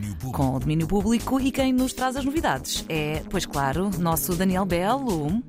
domínio público. Com o domínio público e quem nos traz as novidades é, pois claro, nosso Daniel Belo.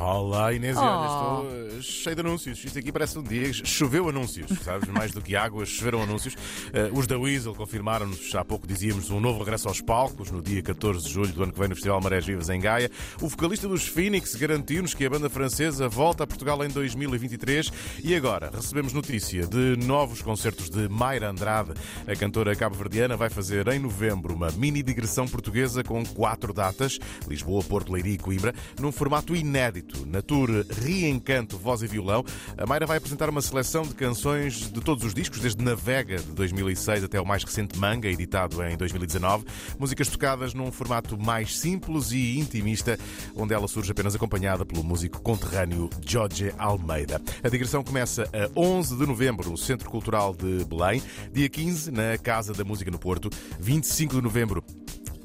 Olá Inês, Oh. olha, estou eh, cheio de anúncios. Isto aqui parece um dia. Choveu anúncios, sabes? Mais do que água, choveram anúncios. Eh, os da Weasel confirmaram-nos, há pouco dizíamos, um novo regresso aos palcos no dia 14 de julho do ano que vem no Festival Marés Vivas em Gaia. O vocalista dos Phoenix garantiu-nos que a banda francesa volta a Portugal em 2023. E agora recebemos notícia de novos concertos de Mayra Andrade. A cantora cabo-verdiana vai fazer em novembro uma mini digressão portuguesa com quatro datas: Lisboa, Porto, Leiria e Coimbra, num formato inédito. Na tour Reencanto, Voz e Violão, a Mayra vai apresentar uma seleção de canções de todos os discos, desde Navega, de 2006, até o mais recente Manga, editado em 2019. Músicas tocadas num formato mais simples e intimista, onde ela surge apenas acompanhada pelo músico conterrâneo Jorge Almeida. A digressão começa a 11 de novembro no Centro Cultural de Belém, dia 15 na Casa da Música no Porto, 25 de novembro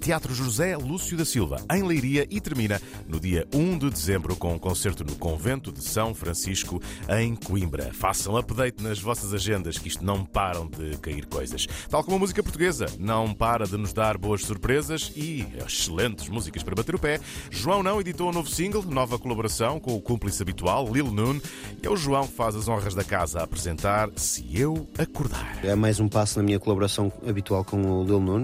Teatro José Lúcio da Silva, em Leiria, e termina no dia 1 de dezembro com um concerto no Convento de São Francisco, em Coimbra. Façam update nas vossas agendas, que isto não param de cair coisas. Tal como a música portuguesa, não para de nos dar boas surpresas e excelentes músicas para bater o pé. João Não editou um novo single, nova colaboração com o cúmplice habitual, Lil Nun, e é o João que faz as honras da casa a apresentar Se Eu Acordar. É mais um passo na minha colaboração habitual com o Lil Nun,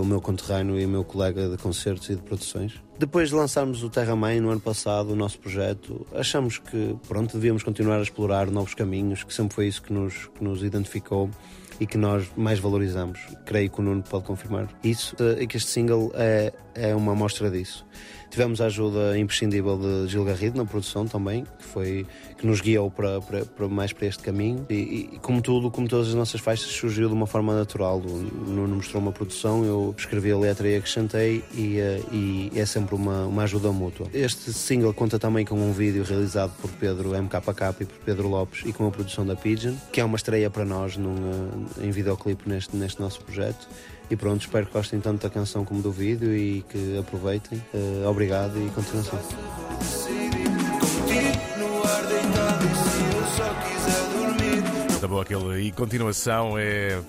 o meu conterrâneo e o meu colega de concertos e de produções. Depois de lançarmos o Terra Mãe no ano passado, o nosso projeto, achamos que pronto, devíamos continuar a explorar novos caminhos, que sempre foi isso que nos, que nos identificou e que nós mais valorizamos. Creio que o Nuno pode confirmar isso eh, e que este single é, é uma amostra disso. Tivemos a ajuda imprescindível de Gil Garrido na produção também, que foi que nos guiou para, para, para mais para este caminho. E, e como tudo, como todas as nossas faixas, surgiu de uma forma natural. O Nuno mostrou uma produção, eu escrevi a letra e acrescentei, e, eh, e é sempre uma, uma ajuda mútua. Este single conta também com um vídeo realizado por Pedro MKK e por Pedro Lopes e com a produção da Pigeon, que é uma estreia para nós num, eh, em videoclipe neste, neste nosso projeto. E pronto, espero que gostem tanto da canção como do vídeo e que aproveitem. Eh, obrigado e continuação. Tá bom, aquele e continuação é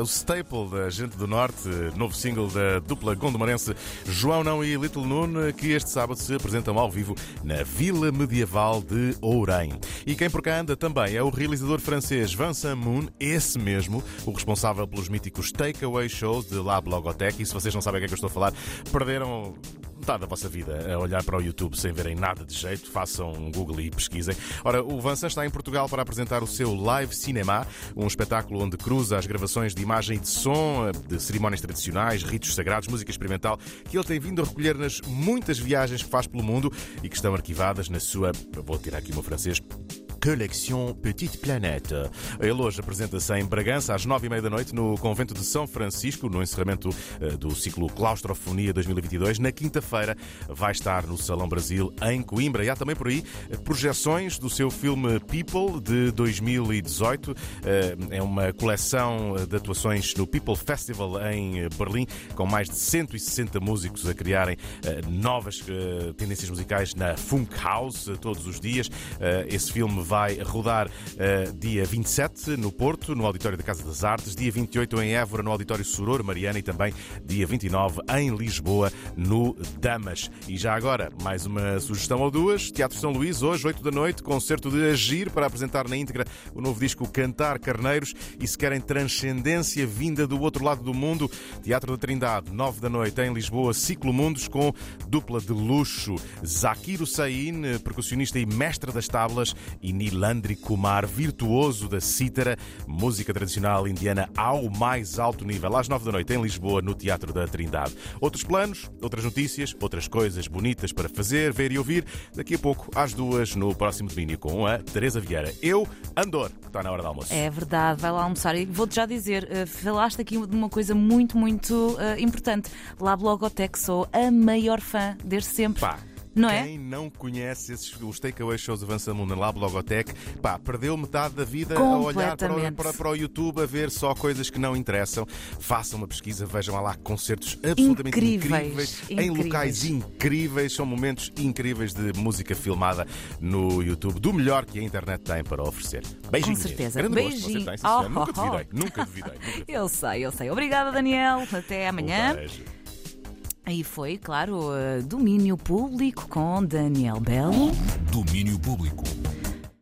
o staple da Gente do Norte, novo single da dupla gondomarense João Não e Little Noon, que este sábado se apresentam ao vivo na Vila Medieval de Ourém. E quem por cá anda também é o realizador francês Vincent Moon, esse mesmo, o responsável pelos míticos takeaway shows de Lab Logotech. E se vocês não sabem o que é que eu estou a falar, perderam metade da vossa vida a olhar para o YouTube sem verem nada de jeito, façam um Google e pesquisem. Ora, o Vincent está em Portugal para apresentar o seu Live Cinema, um espetáculo onde cruza as gravações de imagem e de som, de cerimónias tradicionais, ritos sagrados, música experimental, que ele tem vindo a recolher nas muitas viagens que faz pelo mundo e que estão arquivadas na sua. Vou tirar aqui o meu francês. Collection Petite Planète. Ele hoje apresenta-se em Bragança às nove e meia da noite no Convento de São Francisco, no encerramento eh, do ciclo Claustrofonia 2022. Na quinta-feira vai estar no Salão Brasil em Coimbra. E há também por aí eh, projeções do seu filme People de 2018. Eh, É uma coleção de atuações no People Festival em Berlim, com mais de 160 músicos a criarem novas tendências musicais na Funk House todos os dias. Esse filme vai rodar uh, dia 27 no Porto, no Auditório da Casa das Artes, dia 28 em Évora, no Auditório Soror Mariana e também dia 29 em Lisboa, no Damas. E já agora, mais uma sugestão ou duas: Teatro São Luís, hoje, 8 da noite, concerto de Agir para apresentar na íntegra o novo disco Cantar Carneiros. E se querem transcendência vinda do outro lado do mundo, Teatro da Trindade, 9 da noite em Lisboa, Ciclo Mundos com dupla de luxo. Zakir Hussain, percussionista e mestre das tábuas, e Nilandri Kumar, virtuoso da cítara, música tradicional indiana ao mais alto nível, às nove da noite em Lisboa, no Teatro da Trindade. Outros planos, outras notícias, outras coisas bonitas para fazer, ver e ouvir, daqui a pouco às duas, no próximo domínio, com a Teresa Vieira. Eu, Andor, que está na hora do almoço. É verdade, vai lá almoçar. E vou-te já dizer, eh, falaste aqui de uma coisa muito, muito eh, importante. Lab Logotech, sou a maior fã desde sempre. Pá. Não é? Quem não conhece esses, os takeaway shows do Avança Mundo na Lab Logotech, pá, perdeu metade da vida a olhar para o, para, para o YouTube a ver só coisas que não interessam. Façam uma pesquisa, vejam lá concertos absolutamente Incríveis, incríveis, em incríveis. locais incríveis. São momentos incríveis de música filmada no YouTube, do melhor que a internet tem para oferecer. Beijinho. Com certeza. Grande gosto, Beijinho. você tem, sim, senhora. Oh, Nunca oh, duvidei, nunca duvidei. Nunca duvidei. Eu sei, eu sei. Obrigada, Daniel. Até amanhã. Um. Aí foi, claro, eh, domínio público com Daniel Belo. Domínio Público.